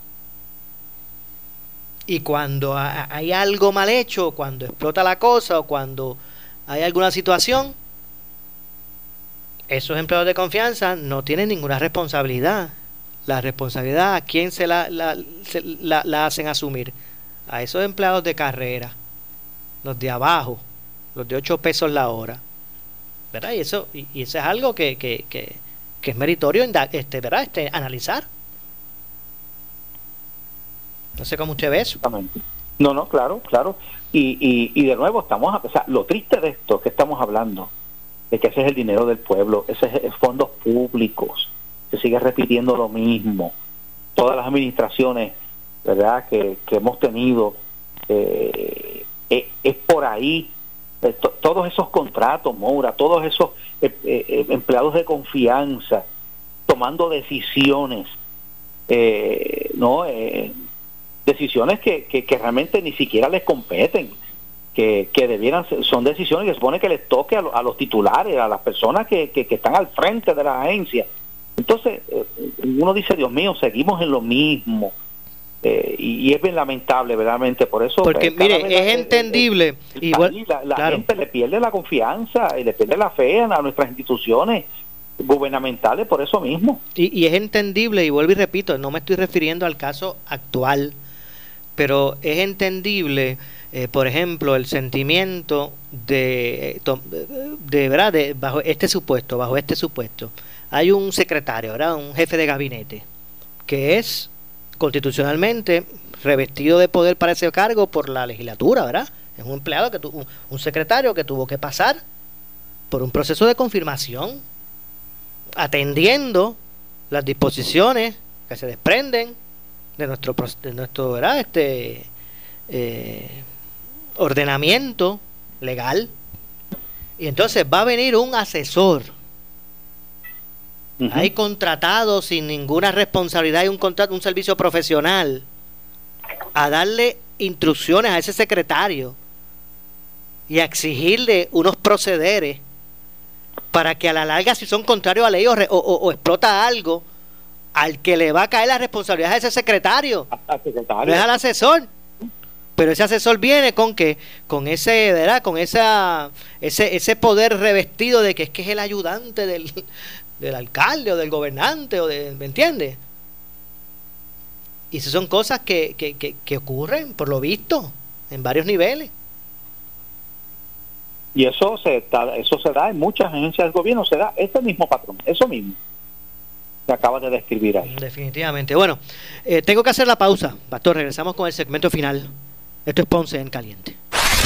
Y cuando hay algo mal hecho, cuando explota la cosa o cuando hay alguna situación, esos empleados de confianza no tienen ninguna responsabilidad. La responsabilidad, ¿a quién se la, la, hacen asumir? A esos empleados de carrera, los de abajo, los de 8 pesos la hora. ¿Verdad? Y eso, y, eso es algo que, que, que, es meritorio este, ¿verdad? Este, analizar. No sé cómo usted ve eso. No, no, claro, claro. Y, y, y de nuevo, estamos, o sea, lo triste de esto que estamos hablando que ese es el dinero del pueblo, ese es fondos públicos, se sigue repitiendo lo mismo. Todas las administraciones, ¿verdad?, que, hemos tenido, eh, eh, es, por ahí, eh, todos esos contratos, Moura, todos esos empleados de confianza, tomando decisiones, ¿no? decisiones que, que realmente ni siquiera les competen que, que debieran son decisiones que supone que les toque a, los titulares, a las personas que, que, están al frente de la agencia. Entonces, eh, uno dice, Dios mío, seguimos en lo mismo. Eh, y, es bien lamentable, verdaderamente, por eso. Porque, mire, es entendible. y la, gente le pierde la confianza y le pierde la fe a nuestras instituciones gubernamentales por eso mismo. Y, y es entendible, y vuelvo y repito, no me estoy refiriendo al caso actual, pero es entendible eh, por ejemplo, el sentimiento de, de, verdad, de, bajo este supuesto, bajo este supuesto, hay un secretario, ¿verdad? un jefe de gabinete, que es constitucionalmente revestido de poder para ese cargo por la legislatura, ¿verdad? Es un empleado, que un, un secretario que tuvo que pasar por un proceso de confirmación, atendiendo las disposiciones que se desprenden de nuestro, de nuestro ¿verdad? Este, eh, ordenamiento legal. Y entonces va a venir un asesor. Hay contratado sin ninguna responsabilidad y un contrato, un servicio profesional a darle instrucciones a ese secretario y a exigirle unos procederes para que a la larga, si son contrarios a ley o, explota algo, al que le va a caer la responsabilidad a ese secretario, no es al asesor. Pero ese asesor viene con que, con ese, ¿verdad? Con esa, ese, ese poder revestido de que es que es el ayudante del, del alcalde o del gobernante o de, ¿me entiendes? Y esas son cosas que, que, que, que ocurren, por lo visto, en varios niveles. Y eso se, eso se da en muchas agencias del gobierno, se da este mismo patrón, eso mismo que acabas de describir ahí. Definitivamente. Bueno, eh, tengo que hacer la pausa, Pastor. Regresamos con el segmento final. Esto es Ponce en Caliente.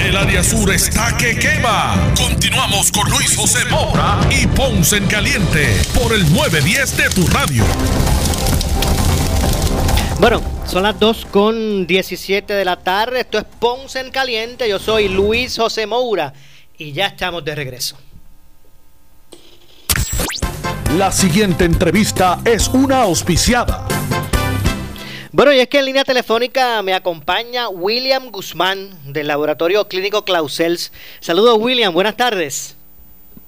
El área sur está que quema. Continuamos con Luis José Moura y Ponce en Caliente por el 910 de tu radio. Bueno, son las 2 con 17 de la tarde. Esto es Ponce en Caliente. Yo soy Luis José Moura y ya estamos de regreso. La siguiente entrevista es una auspiciada. Bueno, y es que en línea telefónica me acompaña William Guzmán del Laboratorio Clínico Clausels. Saludos, William. Buenas tardes.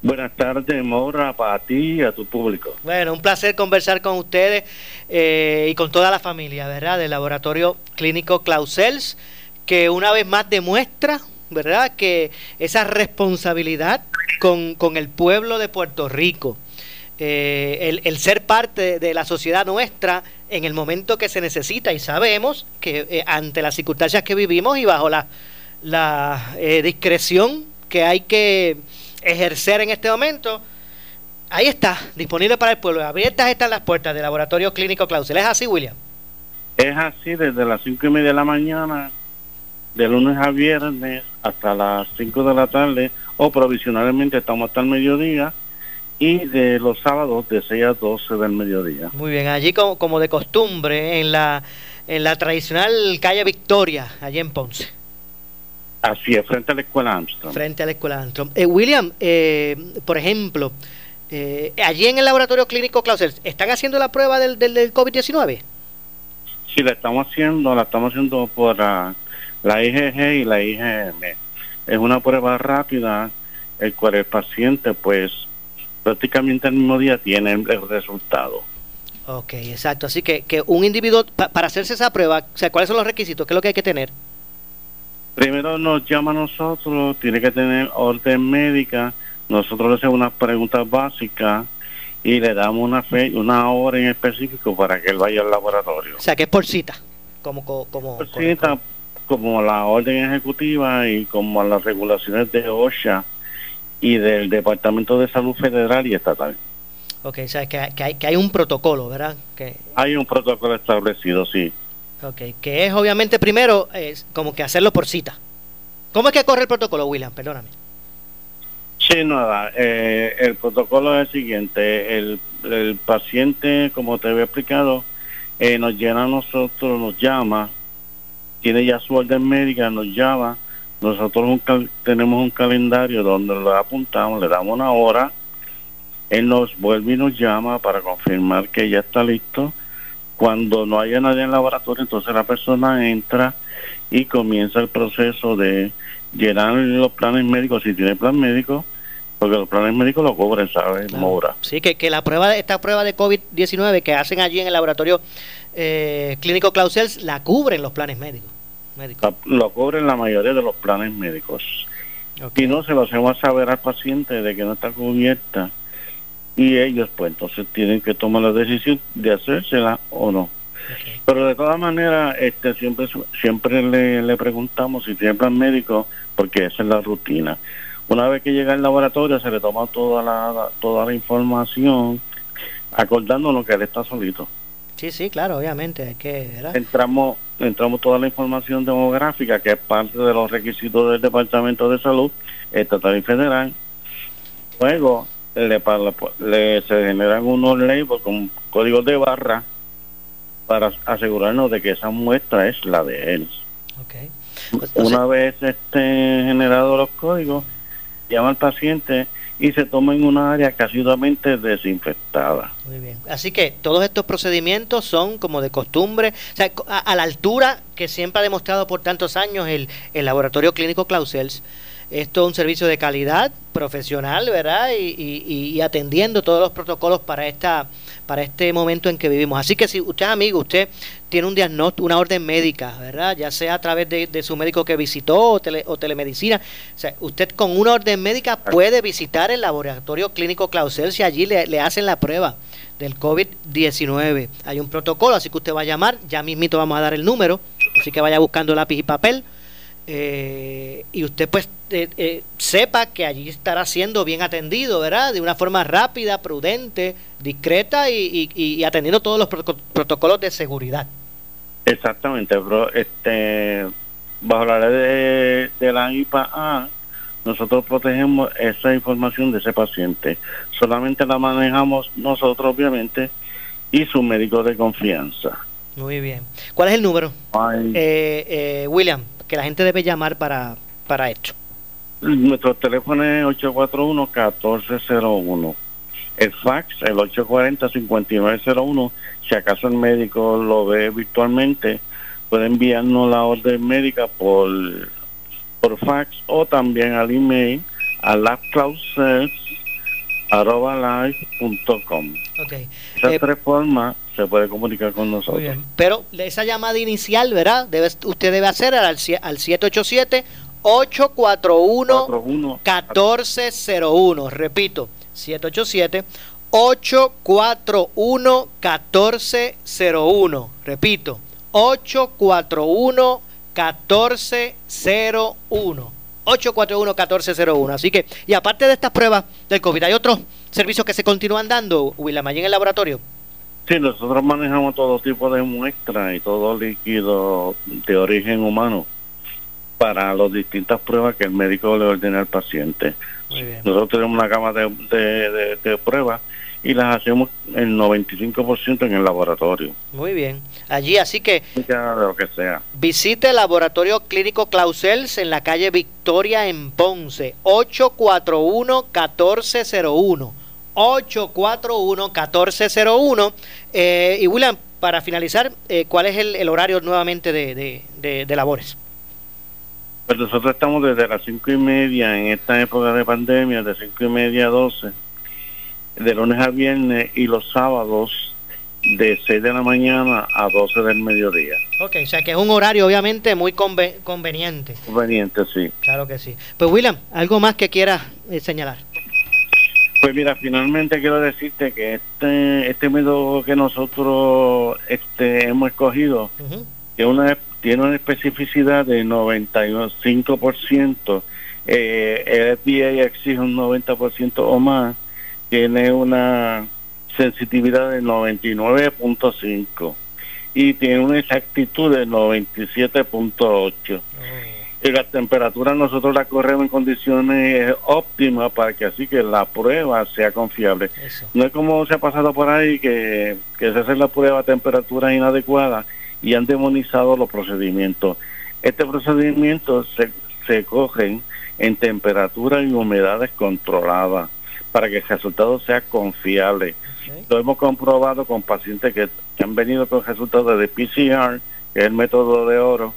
Buenas tardes, Maura, para ti y a tu público. Bueno, un placer conversar con ustedes eh, y con toda la familia, ¿verdad? Del Laboratorio Clínico Clausels, que una vez más demuestra, ¿verdad?, que esa responsabilidad con, con el pueblo de Puerto Rico eh, el, ser parte de la sociedad nuestra en el momento que se necesita y sabemos que eh, ante las circunstancias que vivimos y bajo la, eh, discreción que hay que ejercer en este momento, ahí está, disponible para el pueblo. Abiertas están las puertas del Laboratorio Clínico Clausel. ¿Es así, William? Es así, desde las cinco y media de la mañana, de lunes a viernes, hasta las 5 de la tarde, o provisionalmente estamos hasta el mediodía y de los sábados de 6 a 12 del mediodía. Muy bien, allí como, como de costumbre, en la, en la tradicional calle Victoria, allí en Ponce. Así es, frente a la escuela Armstrong. Frente a la escuela Armstrong. Eh, William, eh, por ejemplo, eh, allí en el laboratorio clínico Clausel, ¿están haciendo la prueba del, del, del COVID-19? Sí, la estamos haciendo, la estamos haciendo por la, la IgG y la IgM. Es una prueba rápida, el cual el paciente pues prácticamente el mismo día tiene el resultado. Ok, exacto. Así que, que un individuo, para hacerse esa prueba, o sea, ¿cuáles son los requisitos? ¿Qué es lo que hay que tener? Primero nos llama a nosotros, tiene que tener orden médica, nosotros le hacemos unas preguntas básicas y le damos una fe, una hora en específico para que él vaya al laboratorio. O sea, que es por cita, como como por cita, como la orden ejecutiva y como las regulaciones de OSHA y del Departamento de Salud Federal y Estatal. Ok, o sea, que, hay, que hay un protocolo, ¿verdad? Que... Hay un protocolo establecido, sí. Ok, que es obviamente primero es como que hacerlo por cita. ¿Cómo es que corre el protocolo, William? Perdóname. Sí, nada. Eh, el protocolo es el siguiente. El, el paciente, como te había explicado, eh, nos llena a nosotros, nos llama, tiene ya su orden médica, nos llama nosotros tenemos un calendario donde lo apuntamos, le damos una hora, él nos vuelve y nos llama para confirmar que ya está listo. Cuando no haya nadie en el laboratorio, entonces la persona entra y comienza el proceso de llenar los planes médicos, si tiene plan médico, porque los planes médicos lo cubren, ¿sabes? Mora. Sí, que, que la prueba, esta prueba de COVID-19 que hacen allí en el laboratorio eh, clínico Clausels, la cubren los planes médicos. Lo cobren la mayoría de los planes médicos. Y no se lo hacemos saber al paciente de que no está cubierta. Y ellos, pues, entonces tienen que tomar la decisión de hacérsela o no. Pero de todas maneras, este, siempre siempre le, le preguntamos si tiene plan médico, porque esa es la rutina. Una vez que llega al laboratorio, se le toma toda la, toda la información, acordándonos que él está solito. Sí, sí, claro, obviamente. Hay que, Entramos, entramos toda la información demográfica, que es parte de los requisitos del Departamento de Salud Estatal y Federal. Luego, le, le se generan unos labels con códigos de barra para asegurarnos de que esa muestra es la de él. Okay. Pues, Una vez estén generados los códigos, llama al paciente y se toma en una área casi totalmente desinfectada. Muy bien. Así que todos estos procedimientos son como de costumbre, o sea, a, la altura que siempre ha demostrado por tantos años el, el laboratorio clínico Clausels. Esto es un servicio de calidad, profesional, ¿verdad? Y, atendiendo todos los protocolos para esta para este momento en que vivimos. Así que si usted amigo, usted tiene un diagnóstico, una orden médica, ¿verdad? Ya sea a través de, su médico que visitó o, o, telemedicina. O sea, usted con una orden médica puede visitar el laboratorio clínico Clausel si allí le, le hacen la prueba del COVID-19. Hay un protocolo, así que usted va a llamar, ya mismito vamos a dar el número, así que vaya buscando lápiz y papel. Eh, y usted pues eh, eh, sepa que allí estará siendo bien atendido, ¿verdad? De una forma rápida, prudente, discreta y, atendiendo todos los protocolos de seguridad. Exactamente, bro. Este, bajo la ley de, de la IPA nosotros protegemos esa información de ese paciente. Solamente la manejamos nosotros, obviamente, y su médico de confianza. Muy bien. ¿Cuál es el número? Eh, eh, William, que la gente debe llamar para, para esto. Nuestro teléfono es 841-1401. El fax, el 840-5901. Si acaso el médico lo ve virtualmente, puede enviarnos la orden médica por por fax o también al email a labcloudsearch.com. Okay. Esa eh, tres formas se puede comunicar con nosotros. Pero esa llamada inicial, ¿verdad? Debe, usted debe hacer al, al 787 841 1401. Repito, 787 841 1401. Repito, 841 1401. 841-1401. Así que, y aparte de estas pruebas del COVID, ¿hay otros servicios que se continúan dando, William, allí en el laboratorio? Sí, nosotros manejamos todo tipo de muestras y todo líquido de origen humano para las distintas pruebas que el médico le ordena al paciente. Nosotros tenemos una gama de, de, de pruebas y las hacemos el 95% en el laboratorio. Muy bien. Allí, así que... lo que sea. Visite el Laboratorio Clínico Clausels en la calle Victoria en Ponce, 841-1401. 841-1401. Eh, y William, para finalizar, eh, ¿cuál es el, horario nuevamente de, de, de, labores? Pues nosotros estamos desde las cinco y media en esta época de pandemia, de cinco y media a 12 de lunes a viernes y los sábados de 6 de la mañana a 12 del mediodía. Ok, o sea que es un horario obviamente muy conveniente. Conveniente, sí. Claro que sí. Pues William, ¿algo más que quieras eh, señalar? Pues mira, finalmente quiero decirte que este este método que nosotros este hemos escogido tiene, una, tiene una especificidad de 95%, eh, el FDA exige un 90% o más tiene una sensitividad de 99.5 y tiene una exactitud de 97.8. Y la temperatura nosotros la corremos en condiciones óptimas para que así que la prueba sea confiable. No es como se ha pasado por ahí que, que se hace la prueba a temperatura inadecuada y han demonizado los procedimientos. Este procedimiento se, se cogen en temperatura y humedades controladas para que el resultado sea confiable. Lo hemos comprobado con pacientes que, han venido con resultados de PCR, que es el método de oro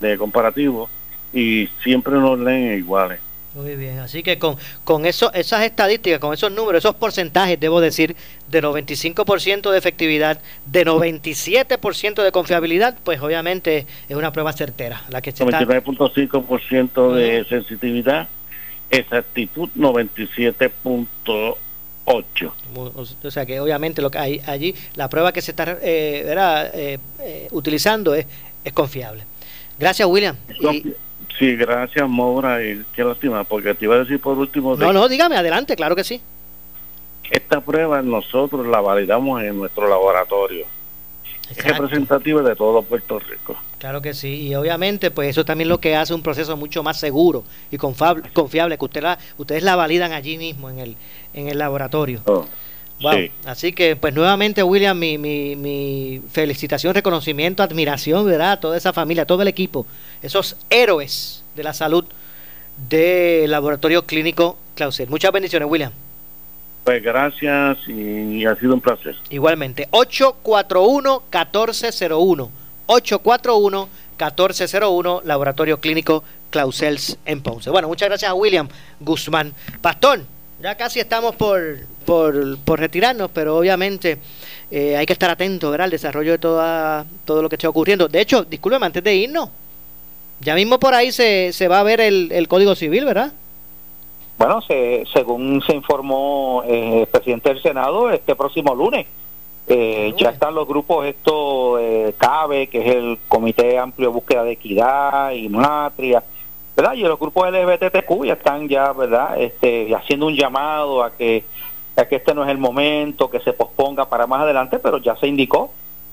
de comparativo, y siempre nos leen iguales. Muy bien, así que con, con eso, esas estadísticas, con esos números, esos porcentajes, debo decir, de 95% de efectividad, de 97% de confiabilidad, pues obviamente es una prueba certera. La que 99.5% de sensitividad exactitud 97.8. O sea que obviamente lo que hay allí, la prueba que se está eh, eh, eh, utilizando es, es confiable. Gracias, William. Sí, gracias, Maura. Y qué lástima, porque te iba a decir por último. no, no, dígame, adelante, claro que sí. Esta prueba nosotros la validamos en nuestro laboratorio es representativa de todo Puerto Rico. Claro que sí, y obviamente pues eso también lo que hace un proceso mucho más seguro y confiable, que usted la, ustedes la validan allí mismo en el, en el laboratorio. Oh, Así que pues nuevamente William, mi, mi, mi felicitación, reconocimiento, admiración, ¿verdad? A toda esa familia, todo el equipo, esos héroes de la salud del laboratorio clínico Clausel. Muchas bendiciones, William. Pues gracias y ha sido un placer. Igualmente, 841-1401. 841-1401, Laboratorio Clínico Clausels en Ponce. Bueno, muchas gracias a William Guzmán. Pastor, ya casi estamos por, por, por retirarnos, pero obviamente eh, hay que estar atento ¿verdad? al desarrollo de toda, todo lo que esté ocurriendo. De hecho, discúlpeme, antes de irnos, ya mismo por ahí se, se va a ver el, el Código Civil, ¿verdad? Bueno, se, según se informó eh, el presidente del Senado, este próximo lunes eh, ya están los grupos, esto eh, CABE, que es el Comité Amplio de Búsqueda de Equidad y Matria, ¿verdad? Y los grupos LGBTQ ya están ya, ¿verdad? Este, haciendo un llamado a que, a que este no es el momento, que se posponga para más adelante, pero ya se indicó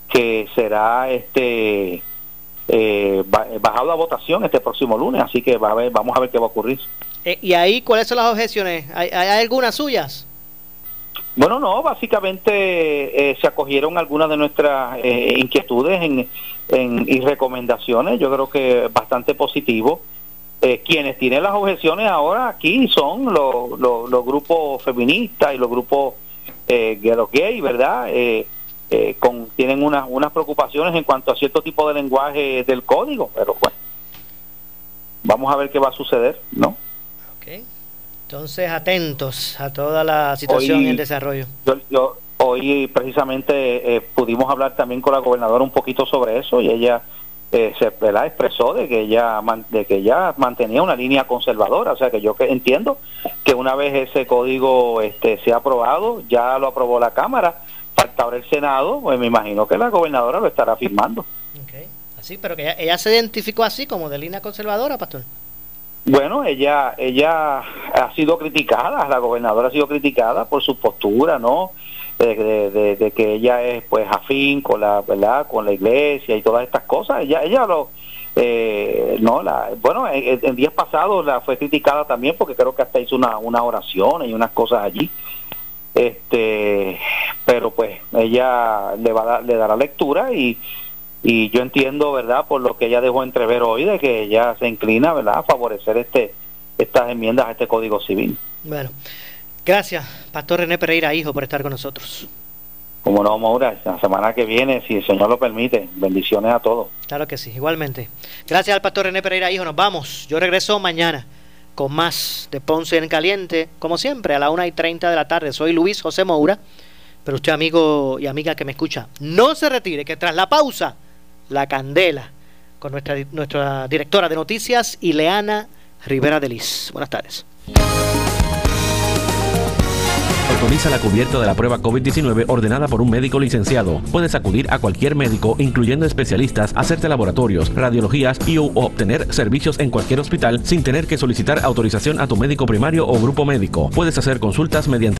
que será este eh, bajado a votación este próximo lunes, así que va a ver, vamos a ver qué va a ocurrir. Eh, ¿Y ahí cuáles son las objeciones? ¿Hay, hay algunas suyas? Bueno, no, básicamente eh, se acogieron algunas de nuestras eh, inquietudes en, en, y recomendaciones, yo creo que bastante positivo. Eh, quienes tienen las objeciones ahora aquí son los, los, los grupos feministas y los grupos eh, gay, ¿verdad? Eh, eh, con, tienen unas, unas preocupaciones en cuanto a cierto tipo de lenguaje del código, pero bueno, vamos a ver qué va a suceder, ¿no? Okay. Entonces, atentos a toda la situación Hoy- en desarrollo. Yo, yo hoy precisamente eh, pudimos hablar también con la gobernadora un poquito sobre eso y ella eh, se ¿verdad? expresó de que ella de que ella mantenía una línea conservadora, o sea que yo que entiendo que una vez ese código este sea aprobado, ya lo aprobó la Cámara, falta ahora el Senado, pues me imagino que la gobernadora lo estará firmando. Así, pero que ella, ella se identificó así como de línea conservadora, pastor. Bueno, ella ella ha sido criticada, la gobernadora ha sido criticada por su postura, ¿no? De, de- de- que ella es pues afín con la verdad con la iglesia y todas estas cosas. Ella ella lo eh, no la bueno en, en días pasados la fue criticada también porque creo que hasta hizo una una oración y unas cosas allí. Este pero pues ella le va a dar- le dará lectura y y yo entiendo verdad por lo que ella dejó entrever hoy de que ella se inclina verdad a favorecer este estas enmiendas a este código civil. Bueno, gracias, Pastor René Pereira, hijo, por estar con nosotros. como no Maura la semana que viene si el señor lo permite bendiciones a todos Claro que sí, igualmente. Gracias al Pastor René Pereira, hijo, nos vamos. Yo regreso mañana con más de Ponce en Caliente, como siempre, a la una y 30 de la tarde. Soy Luis José Moura, pero usted, amigo y amiga que me escucha, no se retire, que tras la pausa, la candela, con nuestra, nuestra directora de noticias, Ileana Rivera de Liz. Buenas tardes. Autoriza la cubierta de la prueba COVID-19 ordenada por un médico licenciado. Puedes acudir a cualquier médico, incluyendo especialistas, hacerte laboratorios, radiologías y o obtener servicios en cualquier hospital sin tener que solicitar autorización a tu médico primario o grupo médico. Puedes hacer consultas mediante